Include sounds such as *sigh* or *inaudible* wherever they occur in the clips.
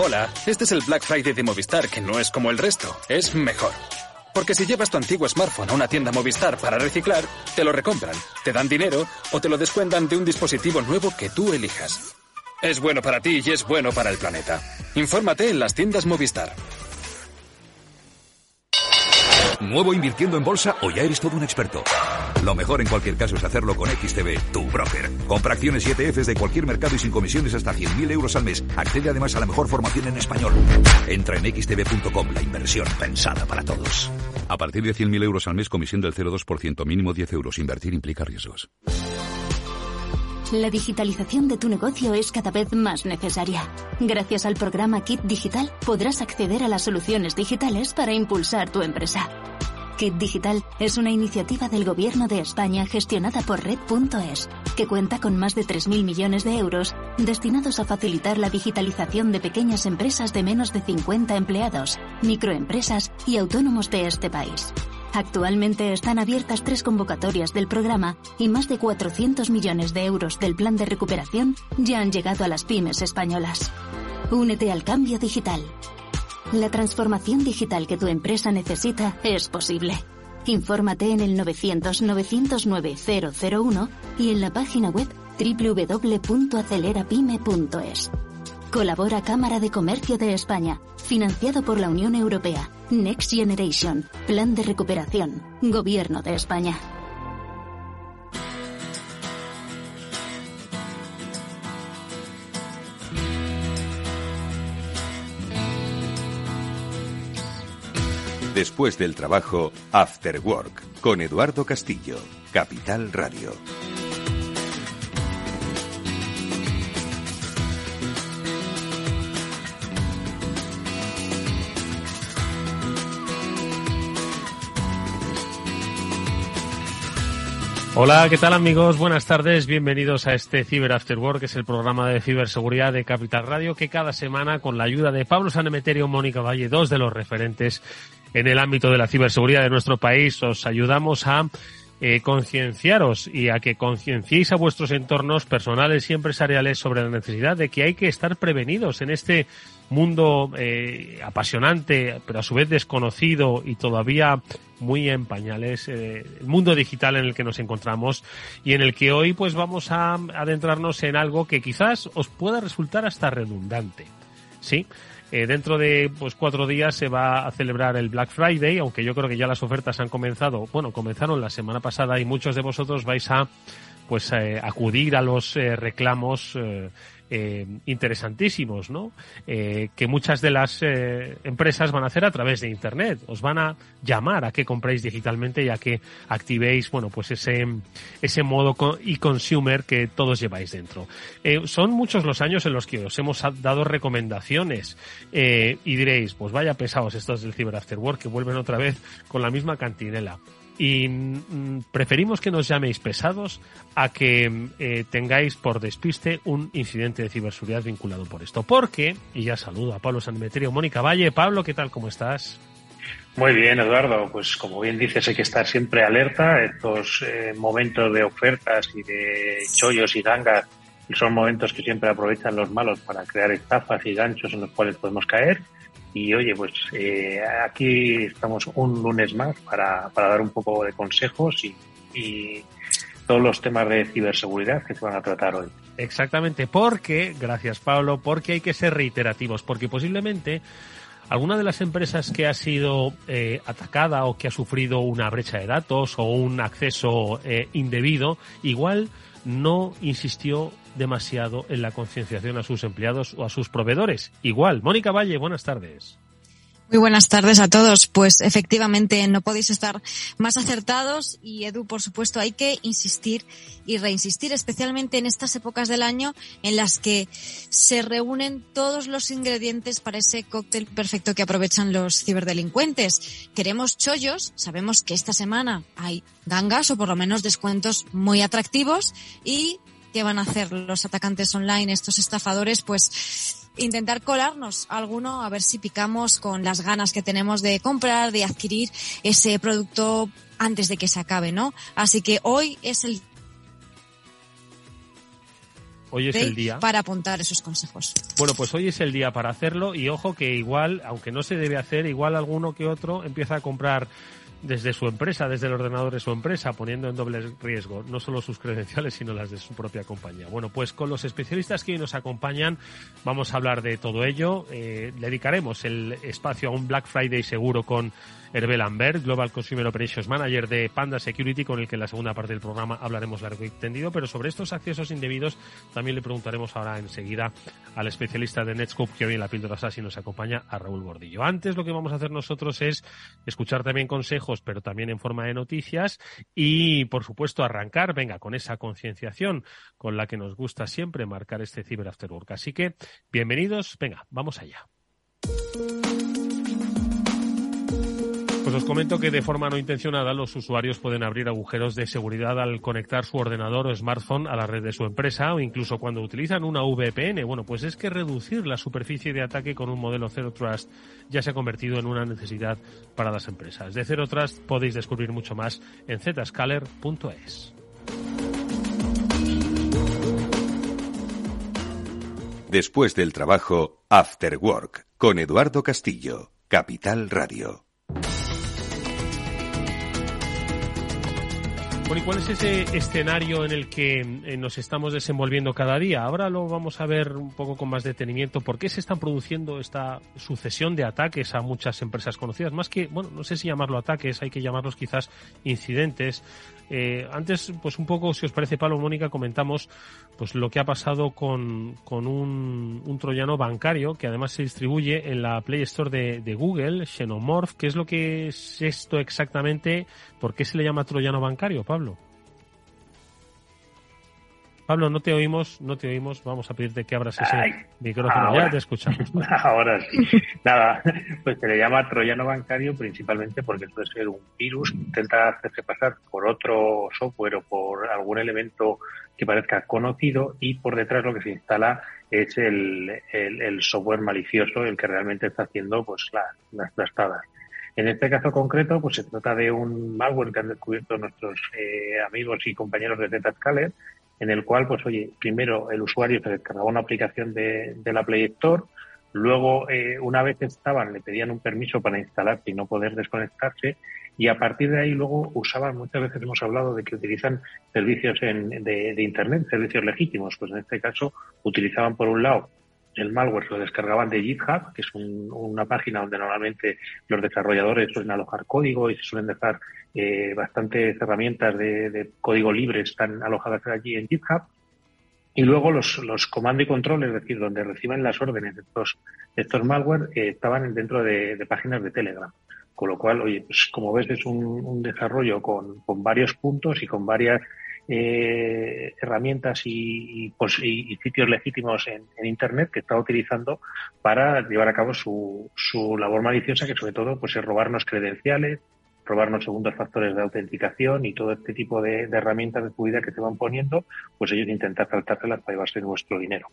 Hola, este es el Black Friday de Movistar, que no es como el resto, es mejor. Porque si llevas tu antiguo smartphone a una tienda Movistar para reciclar, te lo recompran, te dan dinero o te lo descuentan de un dispositivo nuevo que tú elijas. Es bueno para ti y es bueno para el planeta. Infórmate en las tiendas Movistar. ¿Nuevo invirtiendo en bolsa o ya eres todo un experto? Lo mejor en cualquier caso es hacerlo con XTB, tu broker. Compra acciones y ETFs de cualquier mercado y sin comisiones hasta 100.000 euros al mes. Accede además a la mejor formación en español. Entra en xtb.com, la inversión pensada para todos. A partir de 100.000 euros al mes, comisión del 0,2%, mínimo 10 euros. Invertir implica riesgos. La digitalización de tu negocio es cada vez más necesaria. Gracias al programa Kit Digital podrás acceder a las soluciones digitales para impulsar tu empresa. Kit Digital es una iniciativa del Gobierno de España gestionada por Red.es, que cuenta con más de 3.000 millones de euros destinados a facilitar la digitalización de pequeñas empresas de menos de 50 empleados, microempresas y autónomos de este país. Actualmente están abiertas tres convocatorias del programa y más de 400 millones de euros del plan de recuperación ya han llegado a las pymes españolas. Únete al cambio digital. La transformación digital que tu empresa necesita es posible. Infórmate en el 900-909-001 y en la página web www.acelerapyme.es. Colabora Cámara de Comercio de España, financiado por la Unión Europea, Next Generation, Plan de Recuperación, Gobierno de España. Después del trabajo, After Work, con Eduardo Castillo, Capital Radio. Hola, ¿qué tal amigos? Buenas tardes, bienvenidos a este Cyber After Work, que es el programa de ciberseguridad de Capital Radio, que cada semana, con la ayuda de Pablo Sanemeterio y Mónica Valle, dos de los referentes en el ámbito de la ciberseguridad de nuestro país, os ayudamos a eh, concienciaros y a que concienciéis a vuestros entornos personales y empresariales sobre la necesidad de que hay que estar prevenidos en este mundo eh, apasionante, pero a su vez desconocido y todavía muy en pañales, eh, el mundo digital en el que nos encontramos y en el que hoy pues vamos a adentrarnos en algo que quizás os pueda resultar hasta redundante. Sí, eh, dentro de pues cuatro días se va a celebrar el Black Friday, aunque yo creo que ya las ofertas han comenzado, bueno, comenzaron la semana pasada y muchos de vosotros vais a pues eh, acudir a los eh, reclamos eh, interesantísimos, ¿no? Eh, que muchas de las eh, empresas van a hacer a través de Internet. Os van a llamar a que compréis digitalmente y a que activéis, bueno, pues ese, ese modo e-consumer que todos lleváis dentro. Eh, son muchos los años en los que os hemos dado recomendaciones y diréis, pues vaya pesados estos del Cyber After Work que vuelven otra vez con la misma cantinela y mm, preferimos que nos llaméis pesados a que eh, tengáis por despiste un incidente de ciberseguridad vinculado por esto. Porque, y ya saludo a Pablo Sanmeterio, Mónica Valle. Pablo, ¿qué tal? ¿Cómo estás? Muy bien, Eduardo. Pues como bien dices, hay que estar siempre alerta. Estos eh, momentos de ofertas y de chollos y gangas son momentos que siempre aprovechan los malos para crear estafas y ganchos en los cuales podemos caer. Y oye, pues eh, aquí estamos un lunes más para, para dar un poco de consejos y, todos los temas de ciberseguridad que se van a tratar hoy. Exactamente, porque, gracias Pablo, porque hay que ser reiterativos, porque posiblemente alguna de las empresas que ha sido eh, atacada o que ha sufrido una brecha de datos o un acceso eh, indebido, igual no insistió demasiado en la concienciación a sus empleados o a sus proveedores. Igual, Mónica Valle, buenas tardes. Muy buenas tardes a todos. Pues efectivamente no podéis estar más acertados y Edu, por supuesto, hay que insistir y reinsistir, especialmente en estas épocas del año en las que se reúnen todos los ingredientes para ese cóctel perfecto que aprovechan los ciberdelincuentes. Queremos chollos, sabemos que esta semana hay gangas o por lo menos descuentos muy atractivos y ¿qué van a hacer los atacantes online, estos estafadores? Pues intentar colarnos alguno a ver si picamos con las ganas que tenemos de comprar, de adquirir ese producto antes de que se acabe, ¿no? Así que hoy es el hoy es el día. para apuntar esos consejos. Bueno, pues hoy es el día para hacerlo y ojo que igual, aunque no se debe hacer, igual alguno que otro empieza a comprar desde su empresa, desde el ordenador de su empresa, poniendo en doble riesgo no solo sus credenciales, sino las de su propia compañía. Bueno, pues con los especialistas que hoy nos acompañan vamos a hablar de todo ello. Eh, dedicaremos el espacio a un Black Friday seguro con Herbel Lambert, Global Consumer Operations Manager de Panda Security, con el que en la segunda parte del programa hablaremos largo y extendido, pero sobre estos accesos indebidos también le preguntaremos ahora enseguida al especialista de Netscope que hoy en la píldora SASI nos acompaña, a Raúl Bordillo. Antes lo que vamos a hacer nosotros es escuchar también consejos, pero también en forma de noticias y, por supuesto, arrancar, venga, con esa concienciación con la que nos gusta siempre marcar este Cyber After Work. Así que, bienvenidos, venga, vamos allá. Pues os comento que de forma no intencionada los usuarios pueden abrir agujeros de seguridad al conectar su ordenador o smartphone a la red de su empresa o incluso cuando utilizan una VPN. Bueno, pues es que reducir la superficie de ataque con un modelo Zero Trust ya se ha convertido en una necesidad para las empresas. De Zero Trust podéis descubrir mucho más en zscaler.es. Después del trabajo, After Work, con Eduardo Castillo, Capital Radio. Bueno, ¿y cuál es ese escenario en el que eh, nos estamos desenvolviendo cada día? Ahora lo vamos a ver un poco con más detenimiento. ¿Por qué se están produciendo esta sucesión de ataques a muchas empresas conocidas? Más que, bueno, no sé si llamarlo ataques, hay que llamarlos quizás incidentes. Eh, antes, pues un poco, si os parece, Pablo Mónica, comentamos pues lo que ha pasado con, con un, un, troyano bancario que además se distribuye en la Play Store de, de, Google, Xenomorph. ¿Qué es lo que es esto exactamente? ¿Por qué se le llama troyano bancario, Pablo? Pablo, no te oímos, no te oímos. Vamos a pedirte que abras ese Ay, micrófono. Ahora, ya te escuchamos. *laughs* Ahora sí. Nada, pues se le llama troyano bancario principalmente porque puede ser un virus que intenta hacerse pasar por otro software o por algún elemento que parezca conocido y por detrás lo que se instala es el, el, el software malicioso, el que realmente está haciendo pues la, las trastadas. En este caso concreto, pues se trata de un malware que han descubierto nuestros eh, amigos y compañeros de Zscaler, en el cual, pues oye, primero el usuario se descargaba una aplicación de, de la Play Store, luego eh, una vez estaban le pedían un permiso para instalarse y no poder desconectarse y a partir de ahí luego usaban, muchas veces hemos hablado de que utilizan servicios en, de, de Internet, servicios legítimos, pues en este caso utilizaban por un lado el malware lo descargaban de GitHub, que es un, una página donde normalmente los desarrolladores suelen alojar código y se suelen dejar eh, bastantes herramientas de, código libre están alojadas allí en GitHub. Y luego los, los comando y control, es decir, donde reciben las órdenes de estos, de estos malware, eh, estaban dentro de, de, páginas de Telegram. Con lo cual, oye, pues como ves, es un, un desarrollo con, con varios puntos y con varias eh, herramientas y, sitios legítimos en, Internet que está utilizando para llevar a cabo su, su labor maliciosa, que sobre todo pues, es robarnos credenciales, robarnos segundos factores de autenticación y todo este tipo de, herramientas de seguridad que se van poniendo, pues ellos intentan saltárselas para llevarse nuestro dinero.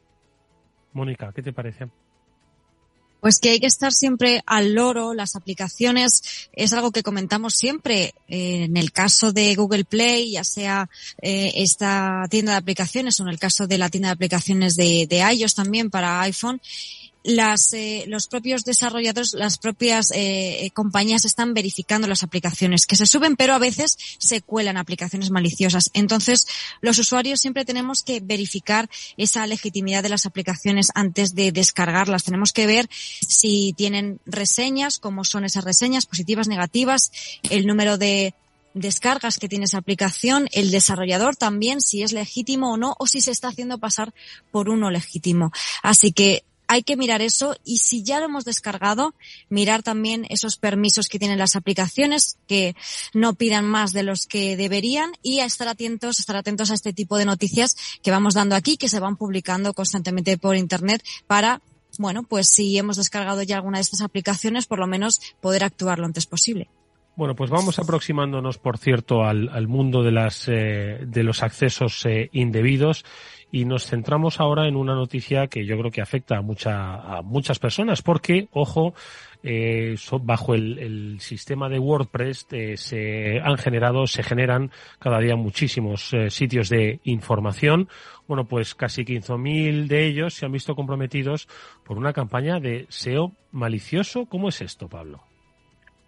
Mónica, ¿qué te parece? Pues que hay que estar siempre al loro. Las aplicaciones es algo que comentamos siempre. Eh, en el caso de Google Play, ya sea eh, esta tienda de aplicaciones o en el caso de la tienda de aplicaciones de, de iOS también para iPhone, las, eh, los propios desarrolladores, las propias eh, compañías están verificando las aplicaciones que se suben, pero a veces se cuelan aplicaciones maliciosas. Entonces, los usuarios siempre tenemos que verificar esa legitimidad de las aplicaciones antes de descargarlas. Tenemos que ver si tienen reseñas, cómo son esas reseñas, positivas, negativas, el número de descargas que tiene esa aplicación, el desarrollador también, si es legítimo o no, o si se está haciendo pasar por uno legítimo. Así que hay que mirar eso y si ya lo hemos descargado, mirar también esos permisos que tienen las aplicaciones, que no pidan más de los que deberían y estar atentos, estar atentos a este tipo de noticias que vamos dando aquí, que se van publicando constantemente por internet para bueno, pues si hemos descargado ya alguna de estas aplicaciones, por lo menos poder actuar lo antes posible. Bueno, pues vamos aproximándonos, por cierto, al, al mundo de las eh, de los accesos eh, indebidos y nos centramos ahora en una noticia que yo creo que afecta a, mucha, a muchas personas, porque, ojo, eh, bajo el, sistema de WordPress eh, se han generado, se generan cada día muchísimos eh, sitios de información. Bueno, pues casi 15.000 de ellos se han visto comprometidos por una campaña de SEO malicioso. ¿Cómo es esto, Pablo?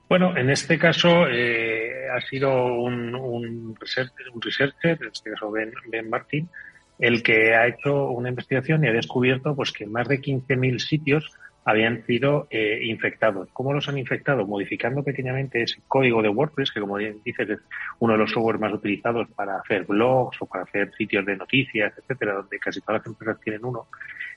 Bueno, en este caso eh, ha sido un, un, researcher, un researcher, en este caso Ben, ben Martin, el que ha hecho una investigación y ha descubierto pues que más de 15.000 sitios habían sido eh, infectados. ¿Cómo los han infectado? Modificando pequeñamente ese código de WordPress, que como dices es uno de los softwares más utilizados para hacer blogs o para hacer sitios de noticias, etcétera, donde casi todas las empresas tienen uno.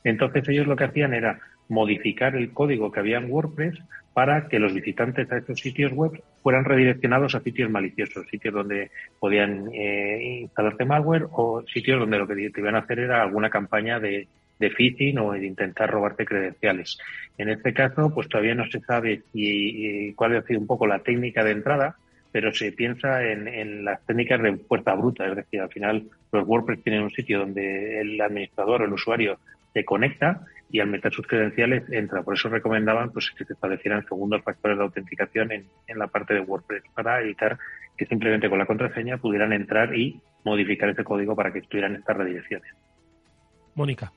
Entonces ellos lo que hacían era modificar el código que había en WordPress para que los visitantes a estos sitios web fueran redireccionados a sitios maliciosos, sitios donde podían eh, instalarte malware o sitios donde lo que te iban a hacer era alguna campaña de, de phishing o de intentar robarte credenciales. En este caso, pues todavía no se sabe y, cuál ha sido un poco la técnica de entrada, pero se piensa en, las técnicas de puerta bruta, es decir, al final los WordPress tienen un sitio donde el administrador el usuario se conecta y al meter sus credenciales entra. Por eso recomendaban pues que se establecieran segundos factores de autenticación en, en la parte de WordPress para evitar que simplemente con la contraseña pudieran entrar y modificar ese código para que estuvieran estas redirecciones. Mónica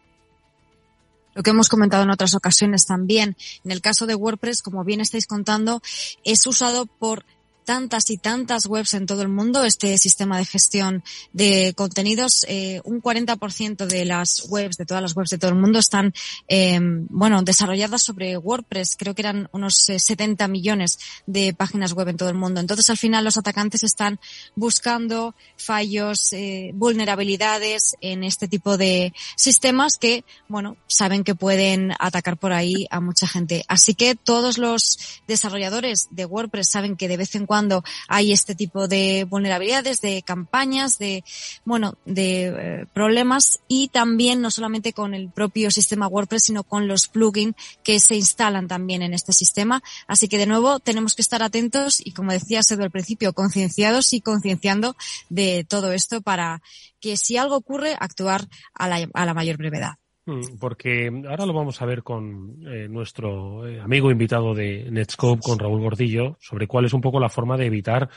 lo que hemos comentado en otras ocasiones también. En el caso de WordPress, como bien estáis contando, es usado por tantas y tantas webs en todo el mundo, este sistema de gestión de contenidos, eh, un 40% de las webs, de todas las webs de todo el mundo, están, eh, bueno, desarrolladas sobre WordPress. Creo que eran unos 70 eh, millones de páginas web en todo el mundo. Entonces, al final, los atacantes están buscando fallos, eh, vulnerabilidades en este tipo de sistemas que, bueno, saben que pueden atacar por ahí a mucha gente. Así que todos los desarrolladores de WordPress saben que de vez en cuando cuando hay este tipo de vulnerabilidades, de campañas, de, bueno, de eh, problemas y también no solamente con el propio sistema WordPress, sino con los plugins que se instalan también en este sistema. Así que de nuevo tenemos que estar atentos y como decía Sedo al principio, concienciados y concienciando de todo esto para que si algo ocurre, actuar a la, a la mayor brevedad. Mm, porque ahora lo vamos a ver con eh, nuestro eh, amigo invitado de Netscope, con Raúl Gordillo, sobre cuál es un poco la forma de evitar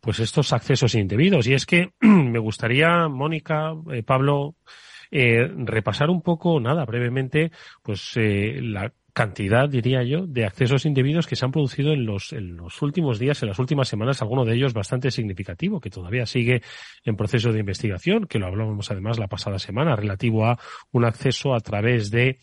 pues estos accesos indebidos. Y es que *clears throat* me gustaría, Mónica, eh, Pablo, repasar un poco, nada, brevemente, pues la cantidad, diría yo, de accesos indebidos que se han producido en los, en los últimos días, en las últimas semanas, alguno de ellos bastante significativo, que todavía sigue en proceso de investigación, que lo hablábamos además la pasada semana, relativo a un acceso a través de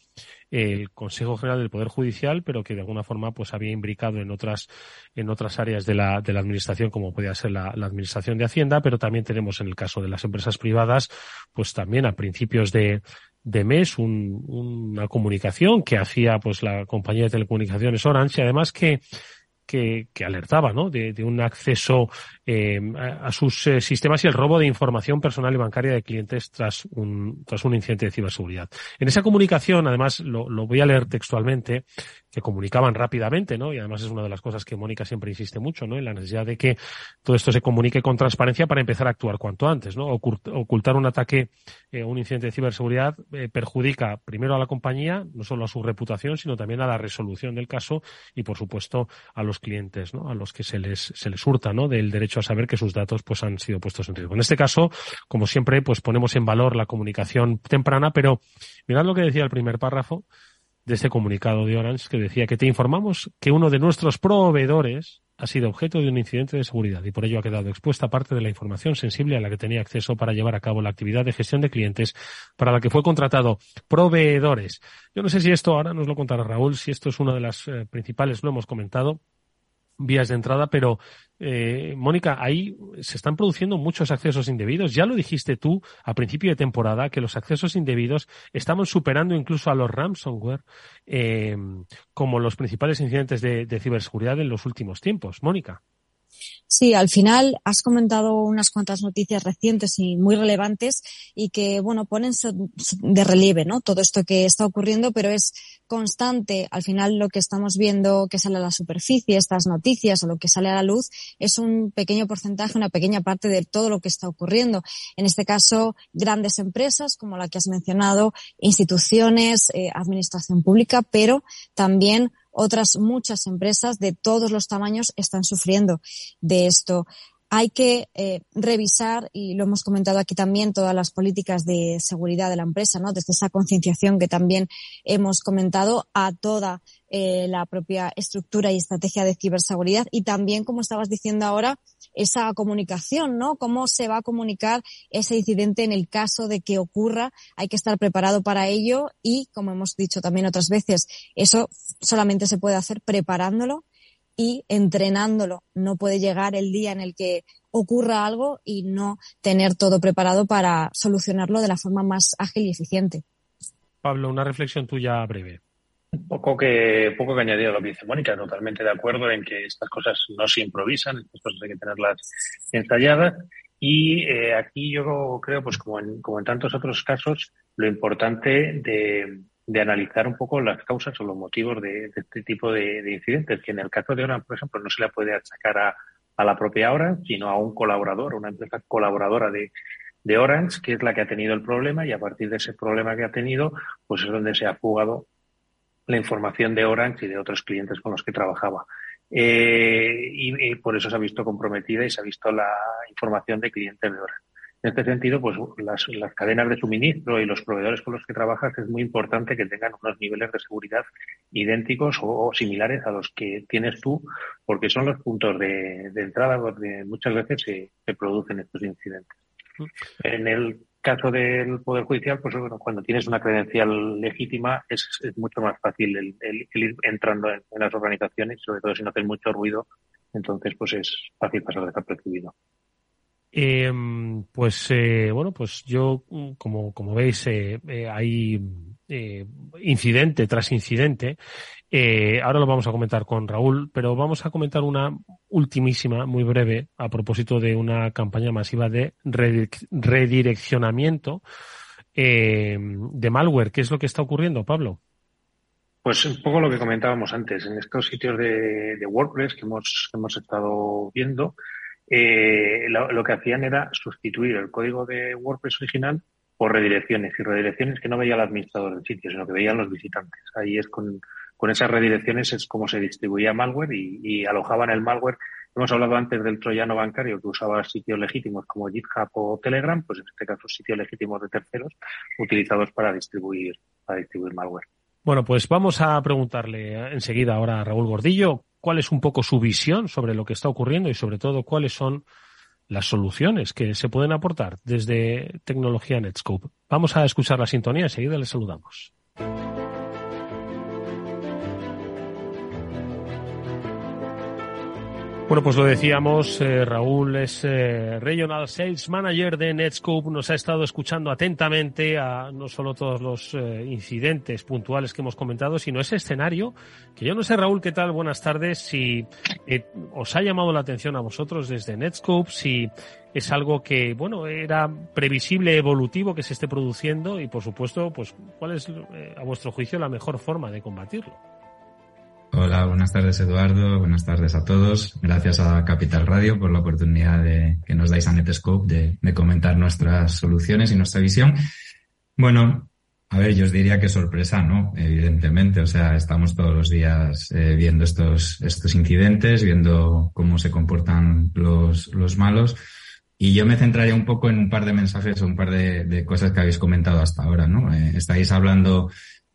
el Consejo General del Poder Judicial, pero que de alguna forma pues había imbricado en otras, en otras áreas de la, de la administración, como podía ser la, la administración de Hacienda, pero también tenemos en el caso de las empresas privadas, pues también a principios de, de mes un, una comunicación que hacía pues la compañía de telecomunicaciones Orange además que que, que alertaba ¿no? de, de un acceso eh, a, sus eh, sistemas y el robo de información personal y bancaria de clientes tras un, tras un incidente de ciberseguridad. En esa comunicación, además, lo, lo voy a leer textualmente, que comunicaban rápidamente, ¿no? Y además es una de las cosas que Mónica siempre insiste mucho, ¿no? En la necesidad de que todo esto se comunique con transparencia para empezar a actuar cuanto antes, ¿no? Ocultar un ataque, eh, un incidente de ciberseguridad eh, perjudica primero a la compañía, no solo a su reputación, sino también a la resolución del caso y, por supuesto, a los clientes, ¿no? A los que se les, se les hurta, ¿no? Del derecho a saber que sus datos, pues, han sido puestos en riesgo. En este caso, como siempre, pues ponemos en valor la comunicación temprana, pero mirad lo que decía el primer párrafo, de este comunicado de Orange que decía que te informamos que uno de nuestros proveedores ha sido objeto de un incidente de seguridad y por ello ha quedado expuesta parte de la información sensible a la que tenía acceso para llevar a cabo la actividad de gestión de clientes para la que fue contratado proveedores. Yo no sé si esto ahora nos lo contará Raúl, si esto es una de las eh, principales, lo hemos comentado, vías de entrada, pero eh, Mónica, ahí se están produciendo muchos accesos indebidos. Ya lo dijiste tú a principio de temporada que los accesos indebidos estaban superando incluso a los ransomware eh, como los principales incidentes de, ciberseguridad en los últimos tiempos. Mónica. Sí, al final has comentado unas cuantas noticias recientes y muy relevantes y que, bueno, ponen de relieve, ¿no? Todo esto que está ocurriendo, pero es constante. Al final lo que estamos viendo que sale a la superficie, estas noticias o lo que sale a la luz, es un pequeño porcentaje, una pequeña parte de todo lo que está ocurriendo. En este caso, grandes empresas como la que has mencionado, instituciones, eh, administración pública, pero también otras muchas empresas de todos los tamaños están sufriendo de esto. Hay que eh, revisar, y lo hemos comentado aquí también, todas las políticas de seguridad de la empresa, ¿no? Desde esa concienciación que también hemos comentado a toda eh, la propia estructura y estrategia de ciberseguridad y también, como estabas diciendo ahora, esa comunicación, ¿no? Cómo se va a comunicar ese incidente en el caso de que ocurra. Hay que estar preparado para ello y, como hemos dicho también otras veces, eso solamente se puede hacer preparándolo y entrenándolo. No puede llegar el día en el que ocurra algo y no tener todo preparado para solucionarlo de la forma más ágil y eficiente. Pablo, una reflexión tuya breve. Poco que, poco que añadir a lo que dice Mónica, totalmente de acuerdo en que estas cosas no se improvisan, estas cosas hay que tenerlas ensayadas. Y eh, aquí yo creo, pues como en, como en tantos otros casos, lo importante de, de analizar un poco las causas o los motivos de, este tipo de, incidentes, que en el caso de Orange, por ejemplo, no se le puede achacar a, a la propia Orange, sino a un colaborador, una empresa colaboradora de, de Orange, que es la que ha tenido el problema y a partir de ese problema que ha tenido, pues es donde se ha jugado la información de Orange y de otros clientes con los que trabajaba. Eh, y, por eso se ha visto comprometida y se ha visto la información de clientes de Orange. En este sentido, pues las, cadenas de suministro y los proveedores con los que trabajas es muy importante que tengan unos niveles de seguridad idénticos o, similares a los que tienes tú, porque son los puntos de, entrada donde muchas veces se, se producen estos incidentes. Mm. En el caso del Poder Judicial, pues bueno, cuando tienes una credencial legítima es, mucho más fácil el, ir entrando en, las organizaciones, sobre todo si no haces mucho ruido, entonces pues es fácil pasar desapercibido. Eh, pues eh, bueno, pues yo, como, como veis, eh, eh hay eh, incidente tras incidente. Eh, ahora lo vamos a comentar con Raúl, pero vamos a comentar una ultimísima, muy breve, a propósito de una campaña masiva de redireccionamiento eh, de malware. ¿Qué es lo que está ocurriendo, Pablo? Pues un poco lo que comentábamos antes, en estos sitios de, WordPress que hemos, hemos estado viendo, eh, lo, que hacían era sustituir el código de WordPress original por redirecciones y redirecciones que no veía el administrador del sitio, sino que veían los visitantes. Ahí es con, con esas redirecciones es como se distribuía malware y, alojaban el malware. Hemos hablado antes del troyano bancario que usaba sitios legítimos como GitHub o Telegram, pues en este caso sitios legítimos de terceros utilizados para distribuir, para distribuir malware. Bueno, pues vamos a preguntarle enseguida ahora a Raúl Gordillo cuál es un poco su visión sobre lo que está ocurriendo y sobre todo cuáles son las soluciones que se pueden aportar desde tecnología Netscope. Vamos a escuchar la sintonía, enseguida les saludamos. Bueno, pues lo decíamos, eh, Raúl es eh, Regional Sales Manager de Netscope, nos ha estado escuchando atentamente a no solo todos los eh, incidentes puntuales que hemos comentado, sino ese escenario que yo no sé, Raúl, ¿qué tal? Buenas tardes. Si os ha llamado la atención a vosotros desde Netscope, si es algo que, bueno, era previsible, evolutivo que se esté produciendo y, por supuesto, pues, ¿cuál es, a vuestro juicio, la mejor forma de combatirlo? Hola, buenas tardes Eduardo, buenas tardes a todos. Gracias a Capital Radio por la oportunidad de, que nos dais a Netscope de, comentar nuestras soluciones y nuestra visión. Bueno, a ver, yo os diría que sorpresa, ¿no? Evidentemente, o sea, estamos todos los días eh, viendo estos, estos incidentes, viendo cómo se comportan los, los malos. Y yo me centraría un poco en un par de mensajes o un par de, cosas que habéis comentado hasta ahora, ¿no? Eh, estáis hablando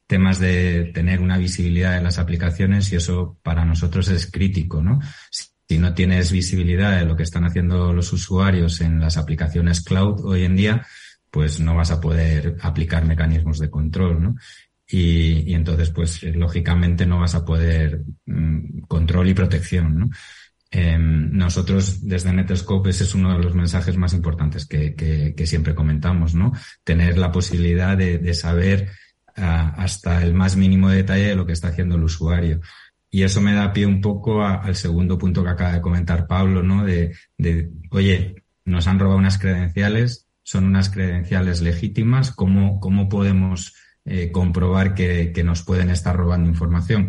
temas de tener una visibilidad en las aplicaciones y eso para nosotros es crítico, ¿no? Si no tienes visibilidad de lo que están haciendo los usuarios en las aplicaciones cloud hoy en día, pues no vas a poder aplicar mecanismos de control, ¿no? Y, entonces, pues lógicamente no vas a poder mm, control y protección, ¿no? Em, nosotros desde Netscope ese es uno de los mensajes más importantes que, siempre comentamos, ¿no? Tener la posibilidad de, de saber hasta el más mínimo detalle de lo que está haciendo el usuario. Y eso me da pie un poco al segundo punto que acaba de comentar Pablo, ¿no? De, de, oye, nos han robado unas credenciales, son unas credenciales legítimas, ¿cómo, cómo podemos eh, comprobar que, que nos pueden estar robando información?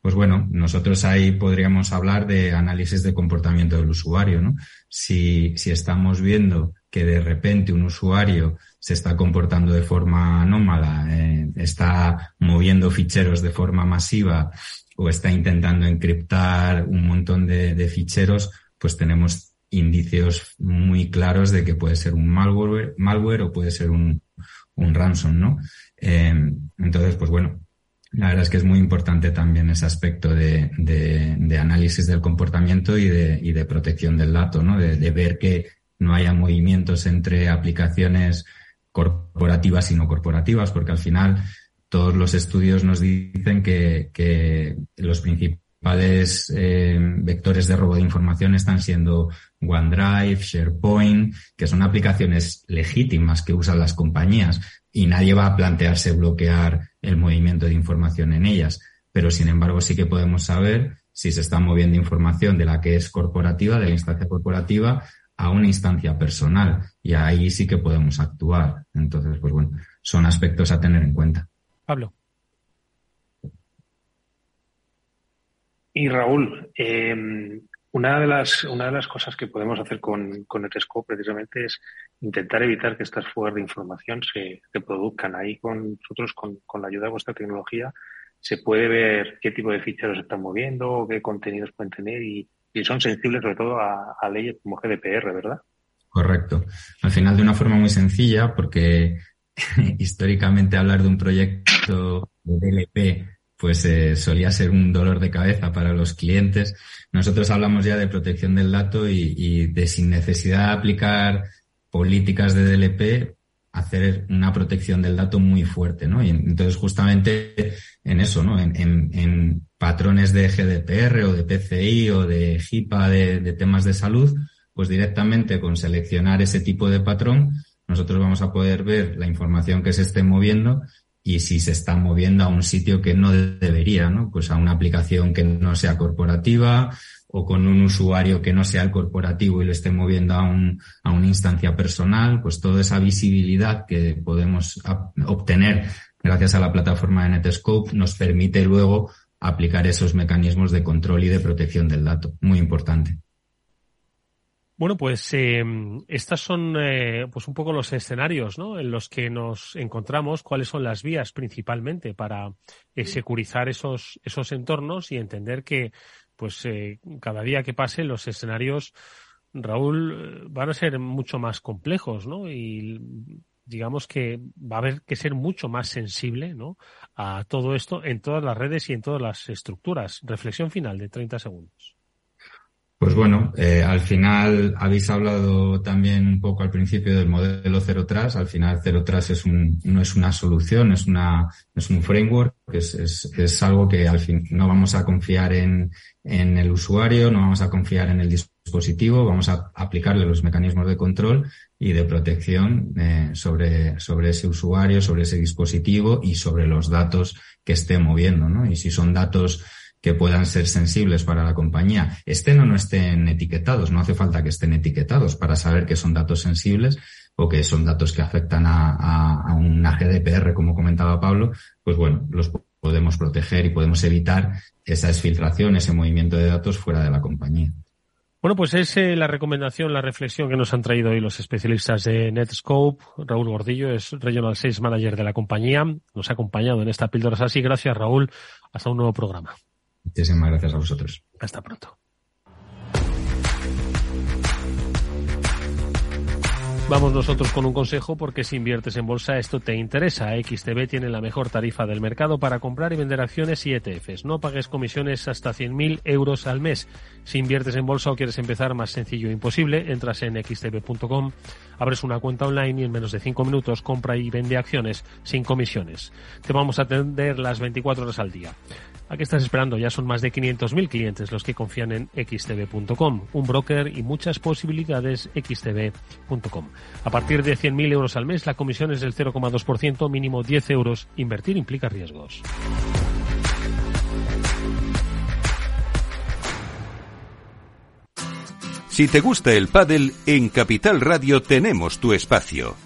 Pues bueno, nosotros ahí podríamos hablar de análisis de comportamiento del usuario, ¿no? Si, si estamos viendo que de repente un usuario se está comportando de forma anómala, eh, está moviendo ficheros de forma masiva o está intentando encriptar un montón de, ficheros, pues tenemos indicios muy claros de que puede ser un malware, malware o puede ser un, un ransom, ¿no? Eh, entonces, pues bueno, la verdad es que es muy importante también ese aspecto de, de, análisis del comportamiento y de, y de protección del dato, ¿no? De, ver que no haya movimientos entre aplicaciones corporativas y no corporativas, porque al final todos los estudios nos dicen que, que los principales eh, vectores de robo de información están siendo OneDrive, SharePoint, que son aplicaciones legítimas que usan las compañías y nadie va a plantearse bloquear el movimiento de información en ellas. Pero sin embargo sí que podemos saber si se está moviendo información de la que es corporativa, de la instancia corporativa, a una instancia personal. Y ahí sí que podemos actuar. Entonces, pues bueno, son aspectos a tener en cuenta. Pablo. Y Raúl, em, una, de las, una de las cosas que podemos hacer con, con Netscope precisamente es intentar evitar que estas fugas de información se, produzcan. Ahí con nosotros, con, con, la ayuda de vuestra tecnología, se puede ver qué tipo de ficheros se están moviendo, qué contenidos pueden tener y, y son sensibles sobre todo a, leyes como GDPR, ¿verdad? Correcto. Al final de una forma muy sencilla, porque *laughs* históricamente hablar de un proyecto de DLP pues eh, solía ser un dolor de cabeza para los clientes. Nosotros hablamos ya de protección del dato y, y de sin necesidad de aplicar políticas de DLP, hacer una protección del dato muy fuerte, ¿no? Y entonces justamente en eso, ¿no? En, en, patrones de GDPR o de PCI o de HIPAA de, de temas de salud, pues directamente con seleccionar ese tipo de patrón, nosotros vamos a poder ver la información que se esté moviendo y si se está moviendo a un sitio que no debería, ¿no? Pues a una aplicación que no sea corporativa o con un usuario que no sea el corporativo y lo esté moviendo a, un, a una instancia personal, pues toda esa visibilidad que podemos obtener gracias a la plataforma de Netscope nos permite luego aplicar esos mecanismos de control y de protección del dato. Muy importante. Bueno, pues eh, estas son eh, pues un poco los escenarios ¿no? en los que nos encontramos, cuáles son las vías principalmente para eh, securizar esos, esos entornos y entender que pues eh, cada día que pase los escenarios, Raúl, van a ser mucho más complejos, ¿no? Y digamos que va a haber que ser mucho más sensible, ¿no? A todo esto en todas las redes y en todas las estructuras. Reflexión final de 30 segundos. Pues bueno, eh, al final habéis hablado también un poco al principio del modelo Zero Trust. Al final Zero Trust es un, no es una solución, es una, es un framework, es, es, es algo que al fin no vamos a confiar en, en el usuario, no vamos a confiar en el dispositivo, vamos a aplicarle los mecanismos de control y de protección eh, sobre, sobre ese usuario, sobre ese dispositivo y sobre los datos que esté moviendo, ¿no? Y si son datos que puedan ser sensibles para la compañía, estén o no estén etiquetados. No hace falta que estén etiquetados para saber que son datos sensibles o que son datos que afectan a, a, a una GDPR, como comentaba Pablo, pues bueno, los podemos proteger y podemos evitar esa exfiltración, ese movimiento de datos fuera de la compañía. Bueno, pues es eh, la recomendación, la reflexión que nos han traído hoy los especialistas de Netscope. Raúl Gordillo es Regional Sales Manager de la compañía. Nos ha acompañado en esta píldora así. Gracias, Raúl. Hasta un nuevo programa. Muchísimas gracias a vosotros. Hasta pronto. Vamos nosotros con un consejo porque si inviertes en bolsa esto te interesa. XTB tiene la mejor tarifa del mercado para comprar y vender acciones y ETFs. No pagues comisiones hasta 100.000 euros al mes. Si inviertes en bolsa o quieres empezar más sencillo e imposible, entras en xtb.com, abres una cuenta online y en menos de 5 minutos compra y vende acciones sin comisiones. Te vamos a atender las 24 horas al día. ¿A qué estás esperando? Ya son más de 500.000 clientes los que confían en xtb.com, un broker y muchas posibilidades xtb.com. A partir de 100.000 euros al mes, la comisión es del 0,2%, mínimo 10 euros. Invertir implica riesgos. Si te gusta el pádel, en Capital Radio tenemos tu espacio.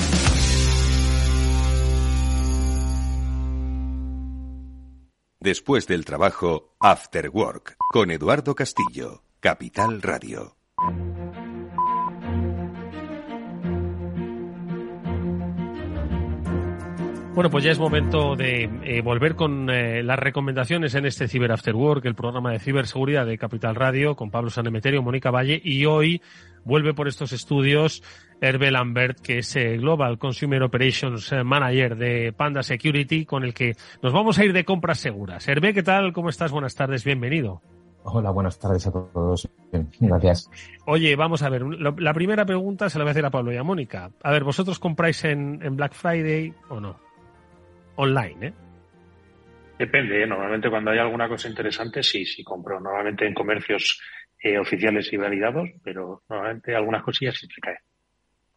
Después del trabajo, After Work, con Eduardo Castillo, Capital Radio. Bueno, pues ya es momento de eh, volver con eh, las recomendaciones en este Cyber After Work, el programa de ciberseguridad de Capital Radio, con Pablo Sanemeterio, Mónica Valle, y hoy vuelve por estos estudios Hervé Lambert, que es eh, Global Consumer Operations Manager de Panda Security, con el que nos vamos a ir de compras seguras. Hervé, ¿qué tal? ¿Cómo estás? Buenas tardes, bienvenido. Hola, buenas tardes a todos. gracias. Oye, vamos a ver, la primera pregunta se la voy a hacer a Pablo y a Mónica. A ver, ¿vosotros compráis en, en Black Friday o no? online, ¿eh? Depende, ¿eh? normalmente cuando hay alguna cosa interesante sí, sí compro. Normalmente en comercios eh, oficiales y validados, pero normalmente algunas cosillas sí se caen.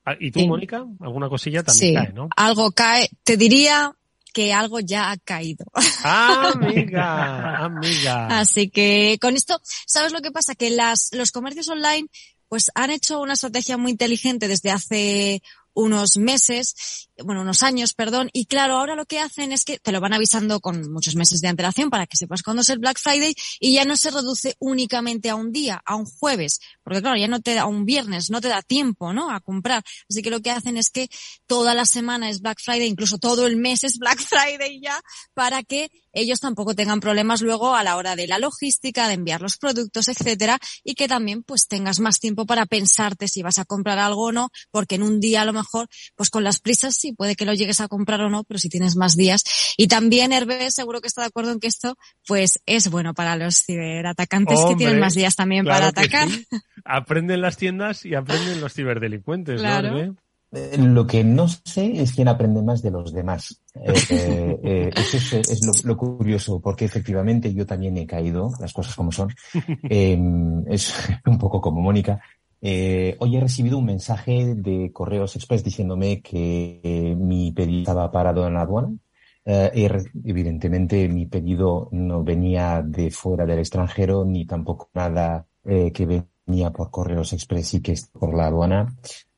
Ah, ¿Y tú, Mónica? ¿Alguna cosilla también cae, no? Algo cae. Te diría que algo ya ha caído. Ah, amiga, *laughs* amiga. Así que con esto, ¿sabes lo que pasa? Que las, los comercios online pues han hecho una estrategia muy inteligente desde hace unos meses, bueno, unos años, perdón, y claro, ahora lo que hacen es que te lo van avisando con muchos meses de antelación para que sepas cuándo es Black Friday y ya no se reduce únicamente a un día, a un jueves, porque claro, ya no te da un viernes, no te da tiempo, ¿no? A comprar. Así que lo que hacen es que toda la semana es Black Friday, incluso todo el mes es Black *laughs* Friday ya, para que ellos tampoco tengan problemas luego a la hora de la logística, de enviar los productos, etcétera, y que también pues tengas más tiempo para pensarte si vas a comprar algo o no, porque en un día a lo mejor, pues con las prisas sí puede que lo llegues a comprar o no, pero si tienes más días. Y también Hervé seguro que está de acuerdo en que esto pues es bueno para los ciberatacantes que tienen más días también para atacar. Aprenden las tiendas y aprenden los ciberdelincuentes, ¿no? Eh, lo que no sé es quién aprende más de los demás. Eh, eh, eso es, lo, curioso, porque efectivamente yo también he caído, las cosas como son. *laughs* Em, es un poco como Mónica. Hoy he recibido un mensaje de Correos Express diciéndome que mi pedido estaba parado en la aduana. evidentemente mi pedido no venía de fuera del extranjero, ni tampoco nada que venía por Correos Express y que es por la aduana.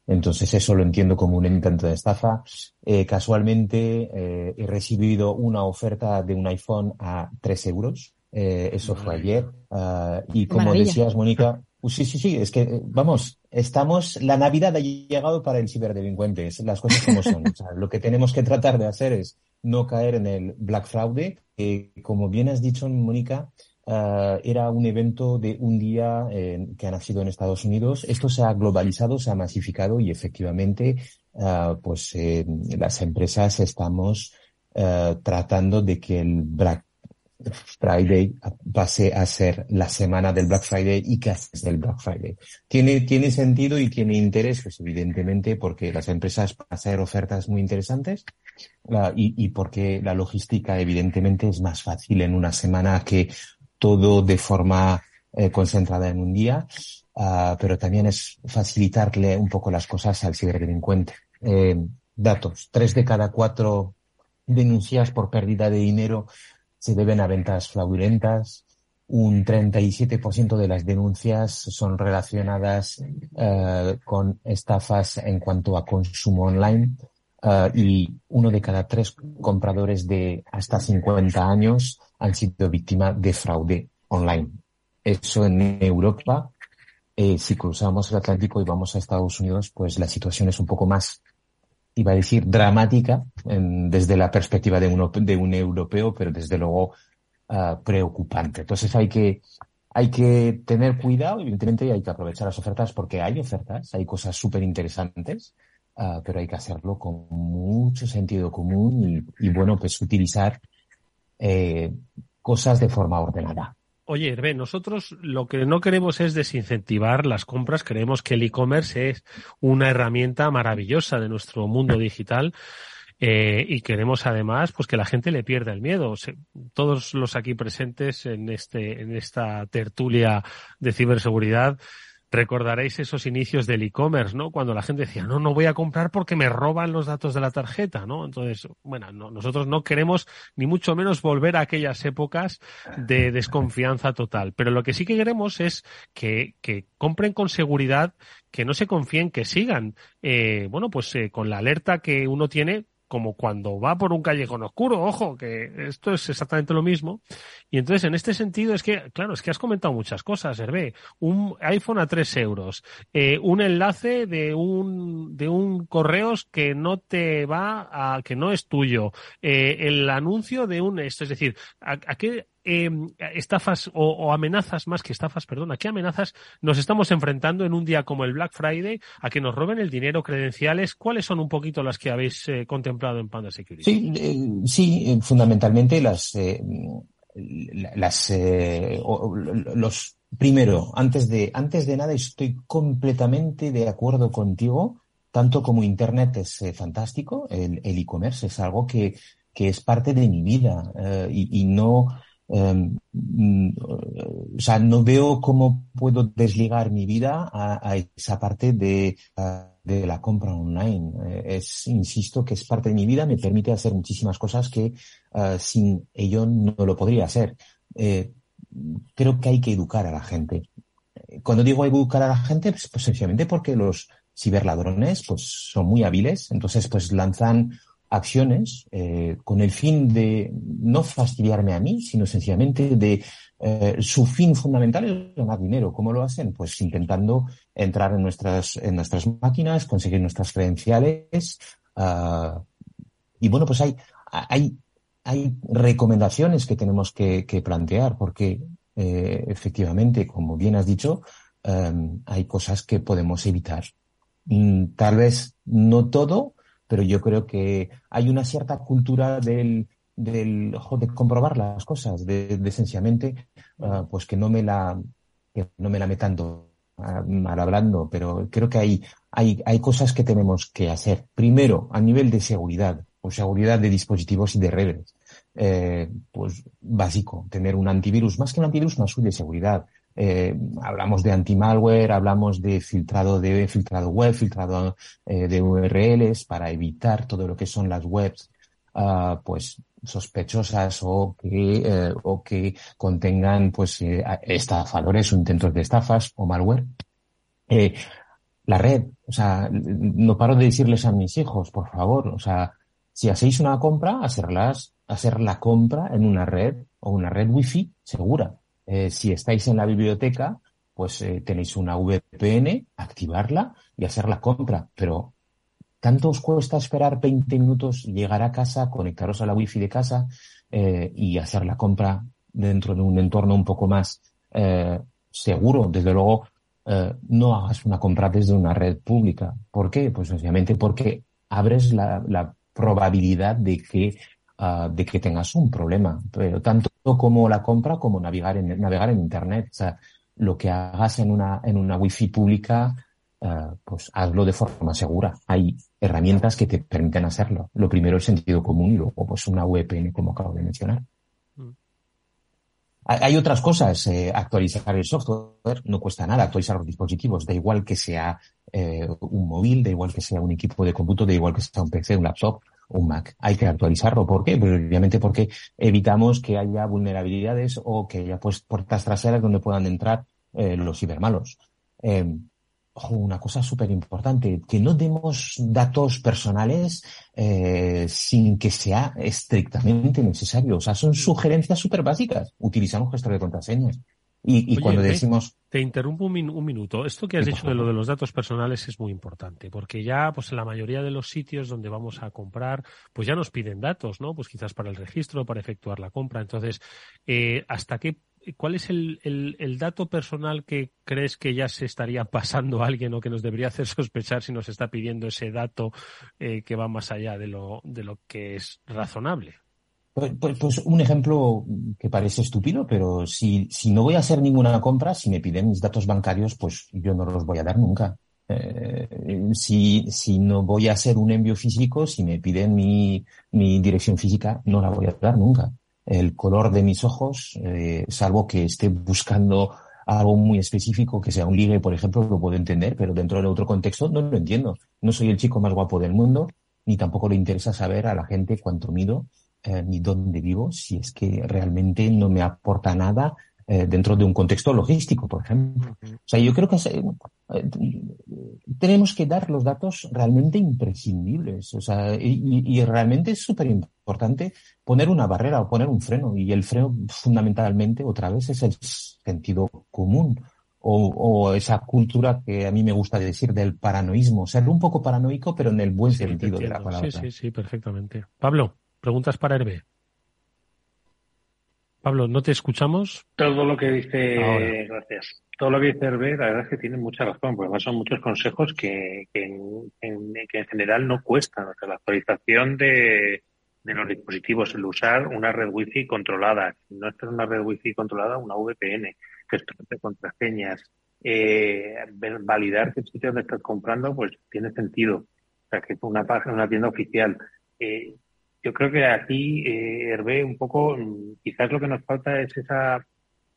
Entonces eso lo entiendo como un intento de estafa. Eh, casualmente eh, he recibido una oferta de un iPhone a 3 euros. Eh, eso fue ayer. Ah, y como decías, Mónica, sí, sí, sí, es que, vamos, estamos, la Navidad ha llegado para el ciberdelincuente, las cosas como son. lo que tenemos que tratar de hacer es no caer en el Black Fraude, que como bien has dicho, Mónica, Uh, era un evento de un día eh, que ha nacido en Estados Unidos. Esto se ha globalizado, se ha masificado y efectivamente, uh, pues eh, las empresas estamos tratando de que el Black Friday pase a ser la semana del Black Friday y que es del Black Friday. Tiene, tiene sentido y tiene interés, pues evidentemente, porque las empresas van a hacer ofertas muy interesantes y, y porque la logística evidentemente es más fácil en una semana que todo de forma eh, concentrada en un día, uh, pero también es facilitarle un poco las cosas al ciberdelincuente. Eh, datos. Tres de cada cuatro denuncias por pérdida de dinero se deben a ventas fraudulentas. Un 37% de las denuncias son relacionadas uh, con estafas en cuanto a consumo online. Uh, y uno de cada tres compradores de hasta 50 años han sido víctimas de fraude online. Eso en Europa, eh, si cruzamos el Atlántico y vamos a Estados Unidos, pues la situación es un poco más, iba a decir, dramática desde la perspectiva de un, de un europeo, pero desde luego uh, preocupante. Entonces hay que, hay que tener cuidado, evidentemente hay que aprovechar las ofertas porque hay ofertas, hay cosas súper interesantes, uh, pero hay que hacerlo con mucho sentido común y, y bueno, pues utilizar eh, cosas de forma ordenada. Oye, Hervé, nosotros lo que no queremos es desincentivar las compras. Creemos que el e-commerce es una herramienta maravillosa de nuestro mundo digital eh, y queremos además pues que la gente le pierda el miedo. todos los aquí presentes en este en esta tertulia de ciberseguridad Recordaréis esos inicios del e-commerce, ¿no? Cuando la gente decía, no, no voy a comprar porque me roban los datos de la tarjeta, ¿no? Entonces, bueno, nosotros no queremos ni mucho menos volver a aquellas épocas de desconfianza total. Pero lo que sí que queremos es que, que compren con seguridad, que no se confíen, que sigan, eh, bueno, pues eh, con la alerta que uno tiene como cuando va por un callejón oscuro, ojo, que esto es exactamente lo mismo. Y entonces, en este sentido, es que, claro, es que has comentado muchas cosas, Hervé. Un iPhone a 3 euros, eh, un enlace de un, de un correos que no te va a, que no es tuyo, eh, el anuncio de un esto, es decir, ¿a, a qué, eh, estafas o, amenazas, más que estafas, perdón, a qué amenazas nos estamos enfrentando en un día como el Black Friday, a que nos roben el dinero, credenciales. ¿Cuáles son un poquito las que habéis eh, contemplado en Panda Security? Sí, eh, sí fundamentalmente las, las, los, primero, antes de, antes de nada estoy completamente de acuerdo contigo tanto como Internet es fantástico, el e-commerce es algo que, que es parte de mi vida y, no Em, mm, o sea, no veo cómo puedo desligar mi vida a, esa parte de, de, la compra online. Eh, es, insisto, que es parte de mi vida, me permite hacer muchísimas cosas que eh, sin ello no lo podría hacer. Eh, creo que hay que educar a la gente. Cuando digo educar a la gente, pues, pues sencillamente porque los ciberladrones pues son muy hábiles, entonces pues lanzan acciones eh, con el fin de no fastidiarme a mí, sino sencillamente de eh, su fin fundamental es ganar dinero. ¿Cómo lo hacen? Pues intentando entrar en nuestras, en nuestras máquinas, conseguir nuestras credenciales. Uh, y bueno, pues hay, hay, hay recomendaciones que tenemos que, que plantear porque eh, efectivamente, como bien has dicho, um, hay cosas que podemos evitar. Mm, tal vez no todo, pero yo creo que hay una cierta cultura del, del de comprobar las cosas, de, de sencillamente, uh, pues que no me la, que no me la metan uh, mal hablando, pero creo que hay, hay, hay cosas que tenemos que hacer. Primero, a nivel de seguridad, o seguridad de dispositivos y de redes. Eh, pues básico, tener un antivirus, más que un antivirus, una suite de seguridad. Eh, hablamos de anti-malware, hablamos de filtrado de filtrado web, filtrado eh, de URLs para evitar todo lo que son las webs, uh, pues sospechosas o que eh, o que contengan pues estafadores o intentos de estafas o malware. la red, o sea, no paro de decirles a mis hijos, por favor, o sea, si hacéis una compra, hacerlas, hacer la compra en una red o una red wifi segura eh, si estáis en la biblioteca, pues eh, tenéis una VPN, activarla y hacer la compra. Pero ¿tanto os cuesta esperar 20 minutos, llegar a casa, conectaros a la wifi de casa eh, y hacer la compra dentro de un entorno un poco más seguro? Desde luego, no hagas una compra desde una red pública. ¿Por qué? Pues sencillamente porque abres la, la probabilidad de que uh, de que tengas un problema, pero tanto como la compra como navegar en, navegar en Internet. O sea, lo que hagas en una, en una wifi pública, uh, pues hazlo de forma segura. Hay herramientas que te permiten hacerlo. Lo primero es sentido común y luego pues una VPN como acabo de mencionar. Mm. Hay otras cosas, eh, actualizar el software no cuesta nada, actualizar los dispositivos, da igual que sea eh, un móvil, da igual que sea un equipo de cómputo, da igual que sea un PC, un laptop, un Mac. Hay que actualizarlo. ¿Por qué? Pues obviamente porque evitamos que haya vulnerabilidades o que haya pues puertas traseras donde puedan entrar eh, los cibermalos. Eh, una cosa súper importante, que no demos datos personales eh, sin que sea estrictamente necesario. O sea, son sugerencias súper básicas. Utilizar un gestor de contraseñas. Y, cuando decimos... Te, interrumpo un, minuto. Esto que has dicho de lo de los datos personales es muy importante, porque ya, pues en la mayoría de los sitios donde vamos a comprar, pues ya nos piden datos, ¿no? Pues quizás para el registro, para efectuar la compra. Entonces, eh, ¿hasta qué ¿cuál es el, el, dato personal que crees que ya se estaría *laughs* pasando a alguien o que nos debería hacer sospechar si nos está pidiendo ese dato eh, que va más allá de lo, de lo que es razonable? Pues, pues, pues, un ejemplo que parece estúpido, pero si, si no voy a hacer ninguna compra, si me piden mis datos bancarios, pues yo no los voy a dar nunca. Eh, si, si no voy a hacer un envío físico, si me piden mi, mi dirección física, no la voy a dar nunca. El color de mis ojos, eh, salvo que esté buscando algo muy específico, que sea un ligue, por ejemplo, lo puedo entender, pero dentro de otro contexto no lo entiendo. No soy el chico más guapo del mundo, ni tampoco le interesa saber a la gente cuánto mido, eh, ni dónde vivo, si es que realmente no me aporta nada eh, dentro de un contexto logístico, por ejemplo. O sea, yo creo que eh, tenemos que dar los datos realmente imprescindibles. O sea, y, realmente es súper importante poner una barrera o poner un freno. Y el freno, fundamentalmente, otra vez, es el sentido común. O, esa cultura que a mí me gusta decir del paranoísmo. Ser un poco paranoico, pero en el buen sentido de la palabra. Sí, sí, sí, perfectamente. Pablo, preguntas para Hervé. Pablo, ¿no te escuchamos? Todo lo que dice, gracias. Todo lo que dice Hervé, la verdad es que tiene mucha razón, porque además son muchos consejos que, en, general no cuestan. O sea, la actualización de, los dispositivos, el usar una red wifi controlada, no es una red wifi controlada, una VPN, que de contraseñas, eh, validar que el sitio donde estás comprando, pues tiene sentido. O sea, que una página, una tienda oficial. Eh, yo creo que aquí, eh, Hervé, un poco, mm, quizás lo que nos falta es esa,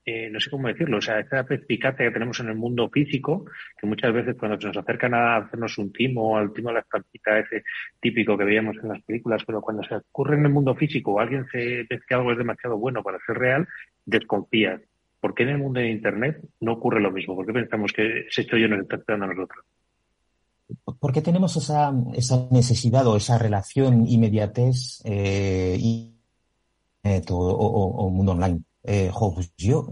eh, no sé cómo decirlo, o sea, esa perspicacia que tenemos en el mundo físico, que muchas veces cuando se nos acercan a hacernos un timo, al timo de la estampita ese típico que veíamos en las películas, pero cuando se ocurre en el mundo físico o alguien se ve que algo es demasiado bueno para ser real, desconfías. ¿Por qué en el mundo de Internet no ocurre lo mismo? ¿Por qué pensamos que ese yo nos está esperando a nosotros? Porque tenemos esa, esa necesidad o esa relación inmediatez eh, y eh, o, mundo online. Eh, pues yo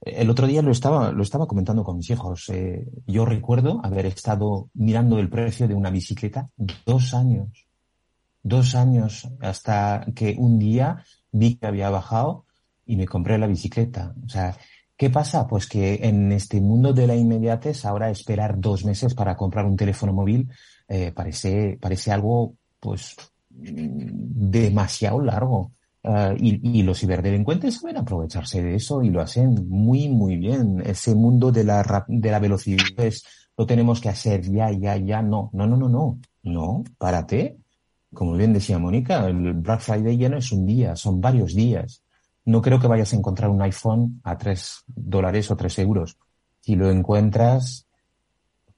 el otro día lo estaba, lo estaba comentando con mis hijos. Eh, yo recuerdo haber estado mirando el precio de una bicicleta dos años. Dos años hasta que un día vi que había bajado y me compré la bicicleta. O sea, ¿Qué pasa? Pues que en este mundo de la inmediatez, ahora esperar dos meses para comprar un teléfono móvil eh, parece, parece algo, pues, demasiado largo. Uh, y, y, los ciberdelincuentes saben aprovecharse de eso y lo hacen muy, muy bien. Ese mundo de la, de la velocidad es, lo tenemos que hacer ya, ya, ya. No, no, no, no, no. No, párate. Como bien decía Mónica, el Black Friday ya no es un día, son varios días no creo que vayas a encontrar un iPhone a 3 dólares o 3 euros. Si lo encuentras,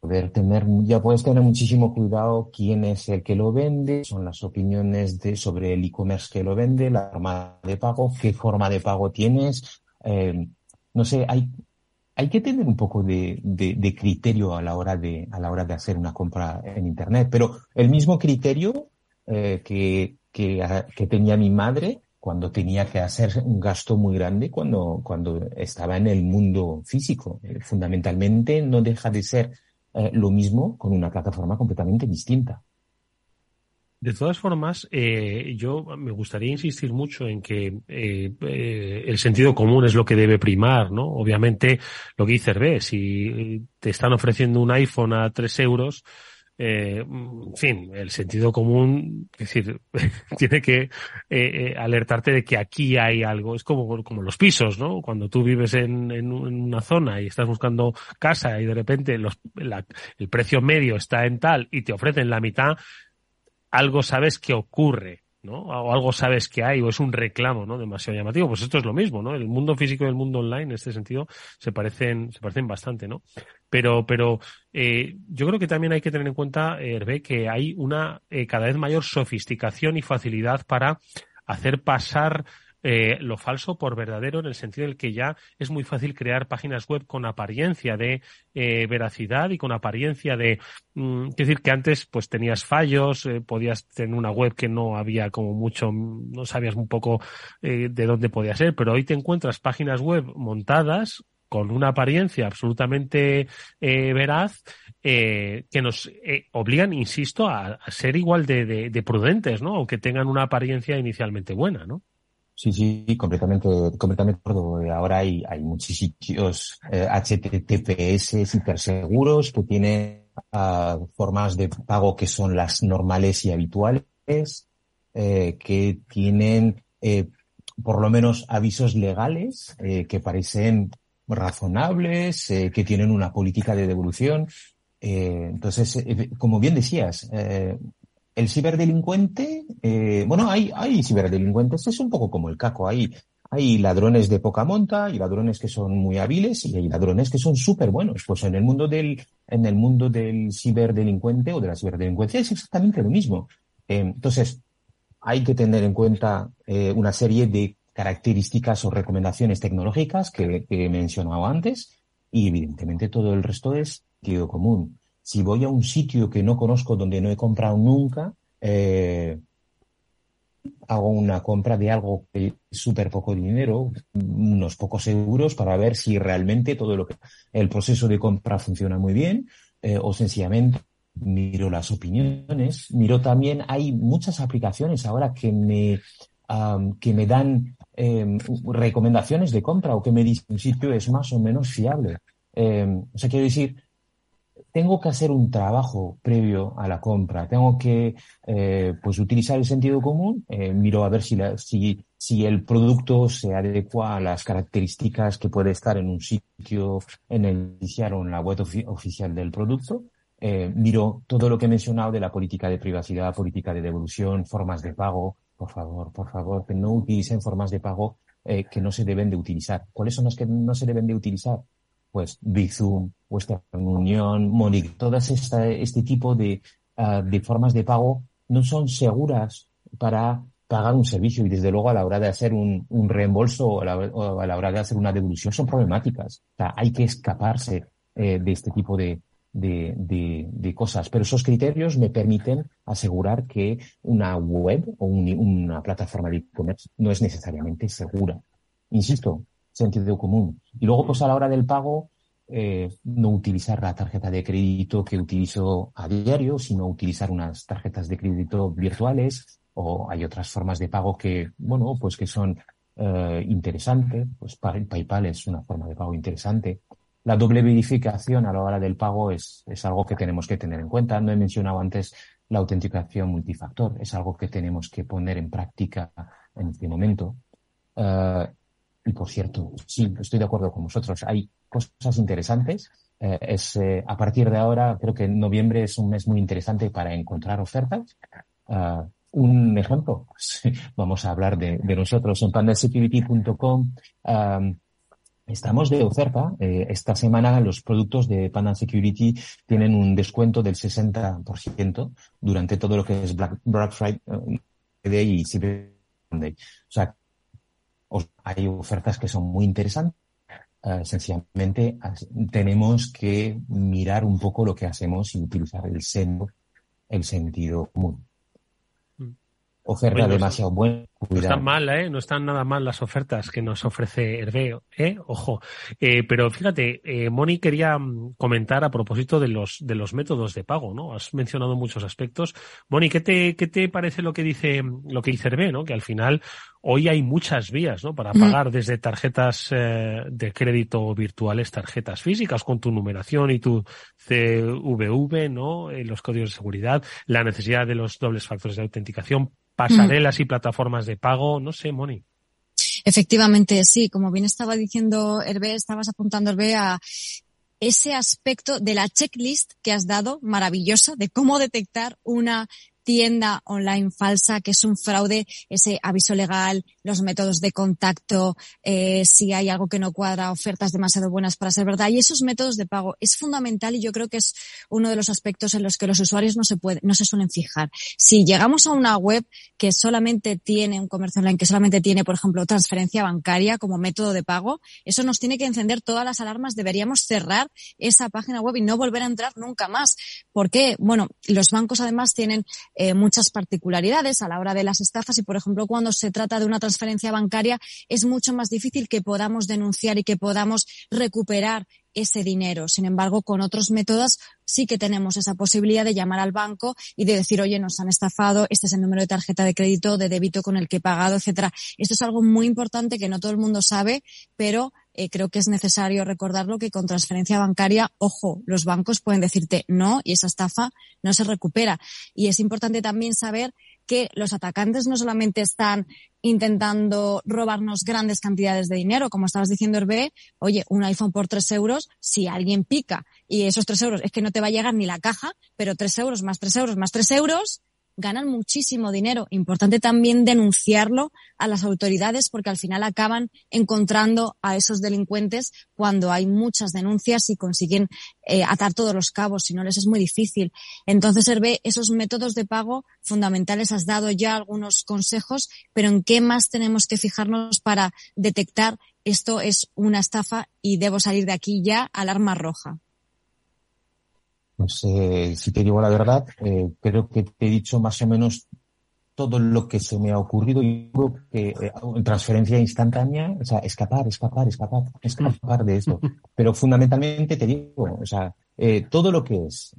poder tener, ya puedes tener muchísimo cuidado quién es el que lo vende, son las opiniones de, sobre el e-commerce que lo vende, la forma de pago, qué forma de pago tienes. Eh, no sé, hay, hay que tener un poco de, de, criterio a la hora de, a la hora de hacer una compra en internet, pero el mismo criterio eh, que, que, que tenía mi madre, cuando tenía que hacer un gasto muy grande cuando, cuando estaba en el mundo físico. Eh, fundamentalmente no deja de ser eh, lo mismo con una plataforma completamente distinta. De todas formas, eh, yo me gustaría insistir mucho en que el sentido común es lo que debe primar, ¿no? Obviamente, lo que dice Hervé, si te están ofreciendo un iPhone a tres euros, eh, en fin, el sentido común, es decir, *laughs* tiene que eh, eh, alertarte de que aquí hay algo. Es como, como los pisos, ¿no? Cuando tú vives en, en, una zona y estás buscando casa y de repente los, el precio medio está en tal y te ofrecen la mitad, algo sabes que ocurre. ¿No? O algo sabes que hay, o es un reclamo, ¿no? Demasiado llamativo. Pues esto es lo mismo, ¿no? El mundo físico y el mundo online, en este sentido, se parecen, se parecen bastante, ¿no? Pero, pero, eh, yo creo que también hay que tener en cuenta, Hervé, que hay una eh, cada vez mayor sofisticación y facilidad para hacer pasar eh, lo falso por verdadero en el sentido en el que ya es muy fácil crear páginas web con apariencia de eh, veracidad y con apariencia de, mm, es decir, que antes pues tenías fallos, eh, podías tener una web que no había como mucho, no sabías un poco de dónde podía ser, pero hoy te encuentras páginas web montadas con una apariencia absolutamente veraz que nos obligan, insisto, a, ser igual de, de, prudentes, ¿no? Aunque tengan una apariencia inicialmente buena, ¿no? Sí, sí, completamente, completamente de Ahora hay, hay muchísimos sitios eh, HTTPS hiperseguros que tienen uh, formas de pago que son las normales y habituales, eh, que tienen eh, por lo menos avisos legales eh, que parecen razonables, eh, que tienen una política de devolución. Eh, entonces, eh, como bien decías, eh, el ciberdelincuente, eh, bueno, hay, hay ciberdelincuentes, es un poco como el caco, hay, hay ladrones de poca monta y ladrones que son muy hábiles y hay ladrones que son súper buenos. Pues en el mundo del, en el mundo del ciberdelincuente o de la ciberdelincuencia es exactamente lo mismo. entonces, hay que tener en cuenta una serie de características o recomendaciones tecnológicas que, he mencionado antes y evidentemente todo el resto es común. Si voy a un sitio que no conozco, donde no he comprado nunca, eh, hago una compra de algo que es súper poco dinero, unos pocos euros, para ver si realmente todo lo que el proceso de compra funciona muy bien, eh, o sencillamente miro las opiniones, miro también, hay muchas aplicaciones ahora que me, que me dan em, recomendaciones de compra o que me dicen un sitio es más o menos fiable. Em, o sea, quiero decir, tengo que hacer un trabajo previo a la compra, tengo que eh, pues utilizar el sentido común, eh, miro a ver si, la, si, si el producto se adecua a las características que puede estar en un sitio en el o en la web oficial del producto, eh, miro todo lo que he mencionado de la política de privacidad, política de devolución, formas de pago, por favor, por favor, que no utilicen formas de pago eh, que no se deben de utilizar. ¿Cuáles son las que no se deben de utilizar? Pues Bizum, Western Union, Monic, todas esta, este tipo de, uh, de formas de pago no son seguras para pagar un servicio y desde luego a la hora de hacer un, un reembolso o a, la, o a, la, hora de hacer una devolución son problemáticas. O sea, hay que escaparse eh, de este tipo de, de, de, de, cosas. Pero esos criterios me permiten asegurar que una web o un, una plataforma de e-commerce no es necesariamente segura. Insisto, sentido común. Y luego, pues a la hora del pago, eh, no utilizar la tarjeta de crédito que utilizo a diario, sino utilizar unas tarjetas de crédito virtuales o hay otras formas de pago que, bueno, pues que son eh, interesantes. Pues PayPal es una forma de pago interesante. La doble verificación a la hora del pago es, es algo que tenemos que tener en cuenta. No he mencionado antes la autenticación multifactor. Es algo que tenemos que poner en práctica en este momento. Uh, y por cierto, sí, estoy de acuerdo con vosotros. Hay cosas interesantes. Eh, es, eh, a partir de ahora, creo que noviembre es un mes muy interesante para encontrar ofertas. Uh, un ejemplo, *laughs* pues, vamos a hablar de, nosotros en pandasecurity.com. Um, Estamos de oferta. Eh, esta semana los productos de Panda Security tienen un descuento del 60% durante todo lo que es Black, Black Friday y Cyber Monday. Hay ofertas que son muy interesantes. Uh, sencillamente tenemos que mirar un poco lo que hacemos y utilizar el, sen el sentido común oferta bueno, demasiado buena. No están mal, ¿eh? No están nada mal las ofertas que nos ofrece Hervé, ¿eh? Ojo. Eh, pero fíjate, eh, Moni quería mm, comentar a propósito de los, de los métodos de pago, ¿no? Has mencionado muchos aspectos. Moni, ¿qué te, qué te parece lo que dice, lo que dice Hervé, ¿no? Que al final hoy hay muchas vías, ¿no? Para pagar mm. desde tarjetas eh, de crédito virtuales, tarjetas físicas con tu numeración y tu CVV, ¿no? Eh, los códigos de seguridad, la necesidad de los dobles factores de autenticación pasarelas mm. y plataformas de pago, no sé, Moni. Efectivamente, sí. Como bien estaba diciendo Hervé, estabas apuntando, Hervé, a ese aspecto de la checklist que has dado, maravillosa, de cómo detectar una tienda online falsa, que es un fraude, ese aviso legal, los métodos de contacto, eh, si hay algo que no cuadra, ofertas demasiado buenas para ser verdad. Y esos métodos de pago es fundamental y yo creo que es uno de los aspectos en los que los usuarios no se pueden, no se suelen fijar. Si llegamos a una web que solamente tiene un comercio online, que solamente tiene, por ejemplo, transferencia bancaria como método de pago, eso nos tiene que encender todas las alarmas. Deberíamos cerrar esa página web y no volver a entrar nunca más. ¿Por qué? Bueno, los bancos además tienen eh, muchas particularidades a la hora de las estafas y, por ejemplo, cuando se trata de una transferencia bancaria es mucho más difícil que podamos denunciar y que podamos recuperar ese dinero. Sin embargo, con otros métodos sí que tenemos esa posibilidad de llamar al banco y de decir, oye, nos han estafado, este es el número de tarjeta de crédito, de débito con el que he pagado, etcétera. Esto es algo muy importante que no todo el mundo sabe, pero eh, creo que es necesario recordarlo que con transferencia bancaria, ojo, los bancos pueden decirte no y esa estafa no se recupera. Y es importante también saber que los atacantes no solamente están intentando robarnos grandes cantidades de dinero, como estabas diciendo, Hervé, oye, un iPhone por tres euros, si alguien pica y esos tres euros es que no te va a llegar ni la caja, pero tres euros más tres euros más tres euros, ganan muchísimo dinero. Importante también denunciarlo a las autoridades porque al final acaban encontrando a esos delincuentes cuando hay muchas denuncias y consiguen eh, atar todos los cabos, si no les es muy difícil. Entonces, Hervé, esos métodos de pago fundamentales has dado ya algunos consejos, pero ¿en qué más tenemos que fijarnos para detectar esto es una estafa y debo salir de aquí ya alarma roja? Pues eh, si te digo la verdad, eh, creo que te he dicho más o menos todo lo que se me ha ocurrido y creo que eh, transferencia instantánea, o sea, escapar, escapar, escapar, escapar de esto. *laughs* Pero fundamentalmente te digo, o sea, eh, todo lo que es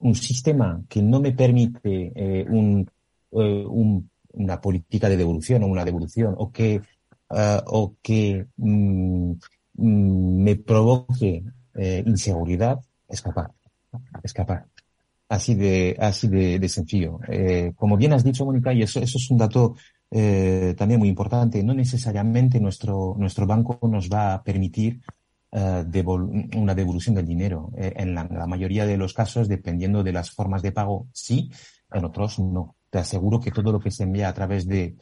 un sistema que no me permite un, un, una política de devolución o una devolución o que, uh, o que mm, mm, me provoque inseguridad, escapar escapar. Así de, así de, sencillo. Eh, como bien has dicho, Mónica, y eso, eso es un dato eh, también muy importante, no necesariamente nuestro, nuestro banco nos va a permitir uh, devol una devolución del dinero. Eh, en la, la, mayoría de los casos, dependiendo de las formas de pago, sí, en otros no. Te aseguro que todo lo que se envía a través de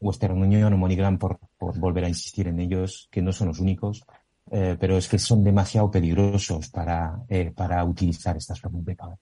Western Union o MoneyGram, por, por volver a insistir en ellos, que no son los únicos, eh, pero es que son demasiado peligrosos para, eh, para utilizar estas formas de pago.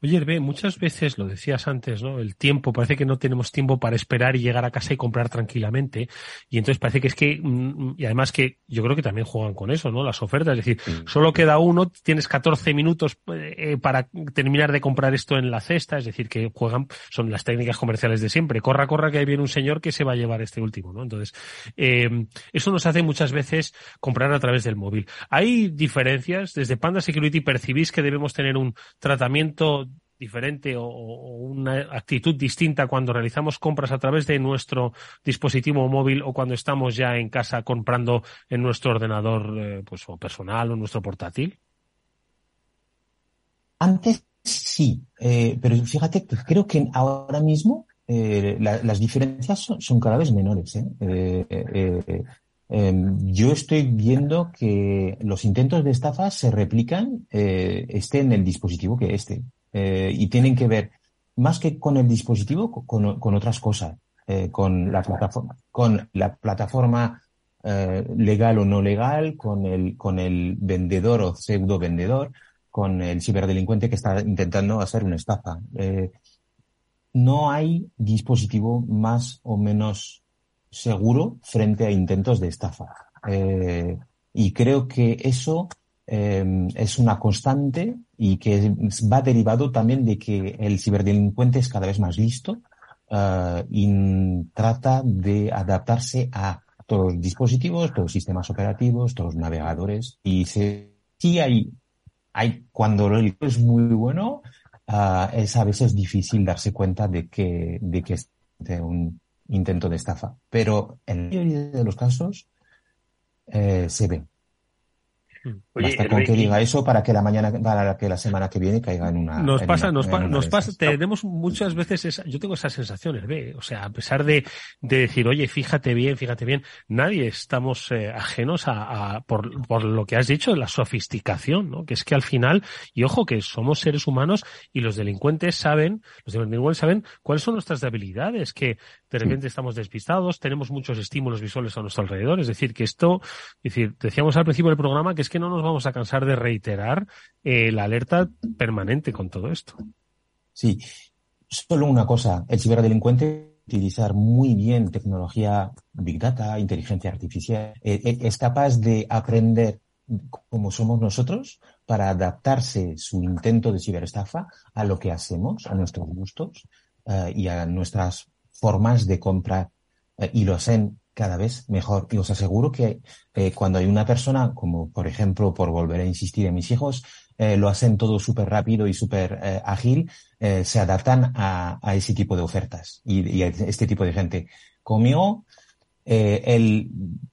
Mm. Oye, Hervé, muchas veces lo decías antes, ¿no? El tiempo, parece que no tenemos tiempo para esperar y llegar a casa y comprar tranquilamente. Y entonces parece que es que, mm, y además que yo creo que también juegan con eso, ¿no? Las ofertas. Es decir, sí. solo queda uno, tienes 14 minutos eh, para terminar de comprar esto en la cesta. Es decir, que juegan, son las técnicas comerciales de siempre. Corra, corra, que ahí viene un señor que se va a llevar este último, ¿no? Entonces, eh, eso nos hace muchas veces comprar a través del móvil. Hay diferencias. Desde Panda Security percibís que debemos tener un tratamiento diferente o, una actitud distinta cuando realizamos compras a través de nuestro dispositivo móvil o cuando estamos ya en casa comprando en nuestro ordenador eh, pues o personal o nuestro portátil? Antes sí, eh, pero fíjate que creo que ahora mismo eh, la, las diferencias son, son, cada vez menores. yo estoy viendo que los intentos de estafa se replican esté en el dispositivo que este eh, y tienen que ver más que con el dispositivo, con, con otras cosas, eh, con la plataforma, con la plataforma eh, legal o no legal, con el, con el vendedor o pseudo vendedor, con el ciberdelincuente que está intentando hacer una estafa. No hay dispositivo más o menos seguro frente a intentos de estafa. Eh, y creo que eso eh, es una constante y que va derivado también de que el ciberdelincuente es cada vez más listo uh, y trata de adaptarse a todos los dispositivos, todos los sistemas operativos, todos los navegadores y si sí hay, hay cuando el es muy bueno, uh, es a veces difícil darse cuenta de que, de que es un intento de estafa. Pero en la mayoría de los casos eh, se ve. Oye, Basta con que diga eso para que la mañana, para que la semana que viene caiga en una. Nos en pasa, una, nos, pa, una nos pasa, tenemos muchas veces esa, yo tengo esas sensaciones, ve, o sea, a pesar de, de decir, oye, fíjate bien, fíjate bien, nadie estamos eh, ajenos a, a por, por, lo que has dicho, la sofisticación, ¿no? Que es que al final, y ojo que somos seres humanos y los delincuentes saben, los delincuentes saben cuáles son nuestras debilidades, que de repente sí. estamos despistados, tenemos muchos estímulos visuales a nuestro alrededor, es decir, que esto, es decir, decíamos al principio del programa que es que no nos vamos a cansar de reiterar eh, la alerta permanente con todo esto. Sí, solo una cosa, el ciberdelincuente utilizar muy bien tecnología Big Data, inteligencia artificial, eh, es capaz de aprender como somos nosotros para adaptarse su intento de ciberestafa a lo que hacemos, a nuestros gustos y a nuestras formas de compra y lo hacen cada vez mejor. Y os aseguro que eh, cuando hay una persona, como por ejemplo, por volver a insistir en mis hijos, eh, lo hacen todo súper rápido y súper eh, ágil, se adaptan a, a, ese tipo de ofertas y, y, a este tipo de gente. Conmigo, el,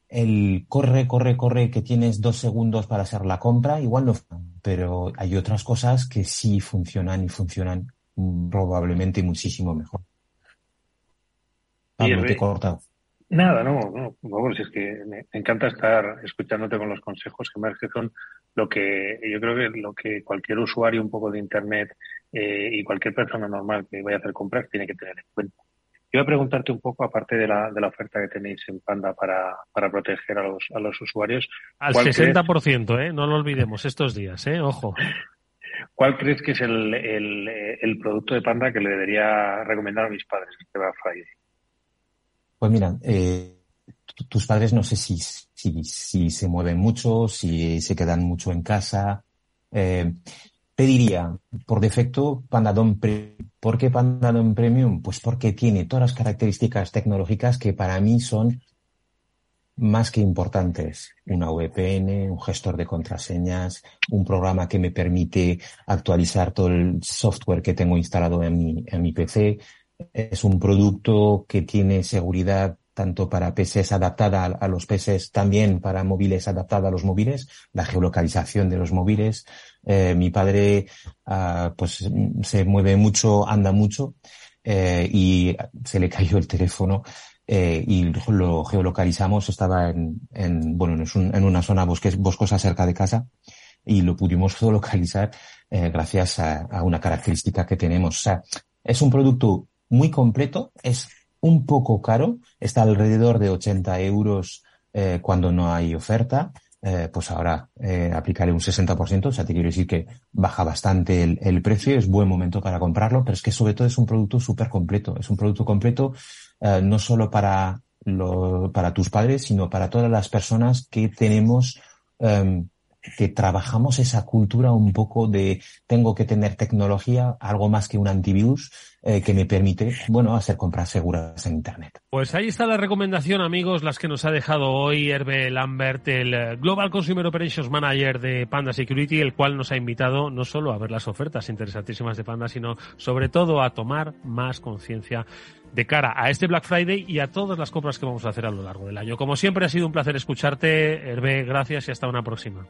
el corre, corre, corre, que tienes dos segundos para hacer la compra, igual no, pero hay otras cosas que sí funcionan y funcionan probablemente muchísimo mejor. Pablo, te he cortado. Nada, no, no, vamos, es que me encanta estar escuchándote con los consejos que más que son lo que yo creo que lo que cualquier usuario un poco de internet eh, y cualquier persona normal que vaya a hacer compras tiene que tener en cuenta. Yo voy a preguntarte un poco, aparte de la, de la oferta que tenéis en Panda para, para proteger a los, a los usuarios, Al ¿cuál crees- 60%, ¿eh? No lo olvidemos estos días, ¿eh? Ojo. *laughs* ¿Cuál crees que es el, el, el producto de Panda que le debería recomendar a mis padres este Black Friday? Pues mira, eh, tu- tus padres no sé si, si, se mueven mucho, si se quedan mucho en casa. Eh, te diría, por defecto, Pandadom Premium. ¿Por qué Pandadom Premium? Pues porque tiene todas las características tecnológicas que para mí son más que importantes. Una VPN, un gestor de contraseñas, un programa que me permite actualizar todo el software que tengo instalado en mi, en mi PC. Es un producto que tiene seguridad tanto para PCs adaptada a, los PCs, también para móviles adaptada a los móviles, la geolocalización de los móviles. Eh, mi padre, ah, pues, se mueve mucho, anda mucho, eh, y se le cayó el teléfono eh, y lo geolocalizamos. Estaba en, en bueno, en una zona bosque- boscosa cerca de casa y lo pudimos *laughs* geolocalizar gracias a, a una característica que tenemos. O sea, es un producto muy completo, es un poco caro, está alrededor de 80 euros eh, cuando no hay oferta. Eh, pues ahora eh, aplicaré un 60%, o sea, te quiero decir que baja bastante el, precio, es buen momento para comprarlo, pero es que sobre todo es un producto súper completo, es un producto completo no solo para, para tus padres, sino para todas las personas que tenemos, em, que trabajamos esa cultura un poco de tengo que tener tecnología, algo más que un antivirus, eh, que me permite, bueno, hacer compras seguras en Internet. Pues ahí está la recomendación, amigos, las que nos ha dejado hoy Hervé Lambert, el eh, Global Consumer Operations Manager de Panda Security, el cual nos ha invitado no solo a ver las ofertas interesantísimas de Panda, sino sobre todo a tomar más conciencia de cara a este Black Friday y a todas las compras que vamos a hacer a lo largo del año. Como siempre, ha sido un placer escucharte. Hervé, gracias y hasta una próxima.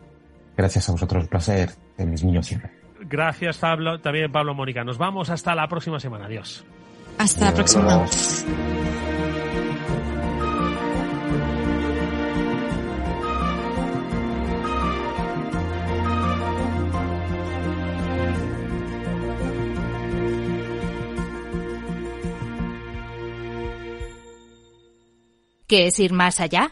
Gracias a vosotros, el placer de mis niños siempre. Gracias, Pablo, también Pablo Mónica. Nos vamos hasta la próxima semana. Adiós. Hasta la próxima. ¿Qué es ir más allá?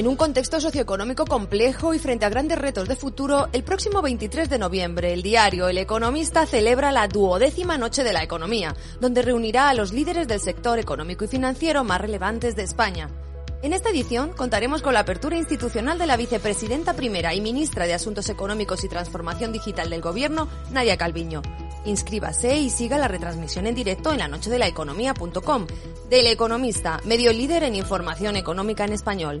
En un contexto socioeconómico complejo y frente a grandes retos de futuro, el próximo 23 de noviembre, el diario El Economista celebra la duodécima Noche de la Economía, donde reunirá a los líderes del sector económico y financiero más relevantes de España. En esta edición contaremos con la apertura institucional de la vicepresidenta primera y ministra de Asuntos Económicos y Transformación Digital del Gobierno, Nadia Calviño. Inscríbase y siga la retransmisión en directo en la noche de la economía.com. Del Economista, medio líder en información económica en español.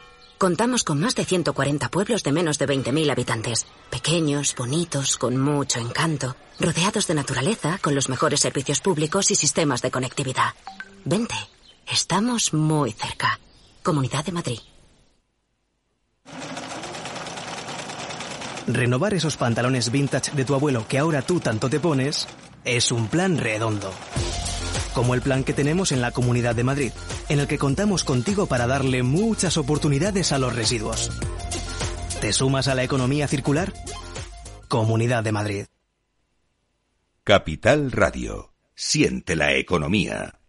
Contamos con más de 140 pueblos de menos de 20.000 habitantes. Pequeños, bonitos, con mucho encanto, rodeados de naturaleza, con los mejores servicios públicos y sistemas de conectividad. Vente, estamos muy cerca. Comunidad de Madrid. Renovar esos pantalones vintage de tu abuelo que ahora tú tanto te pones es un plan redondo como el plan que tenemos en la Comunidad de Madrid, en el que contamos contigo para darle muchas oportunidades a los residuos. ¿Te sumas a la economía circular? Comunidad de Madrid. Capital Radio. Siente la economía.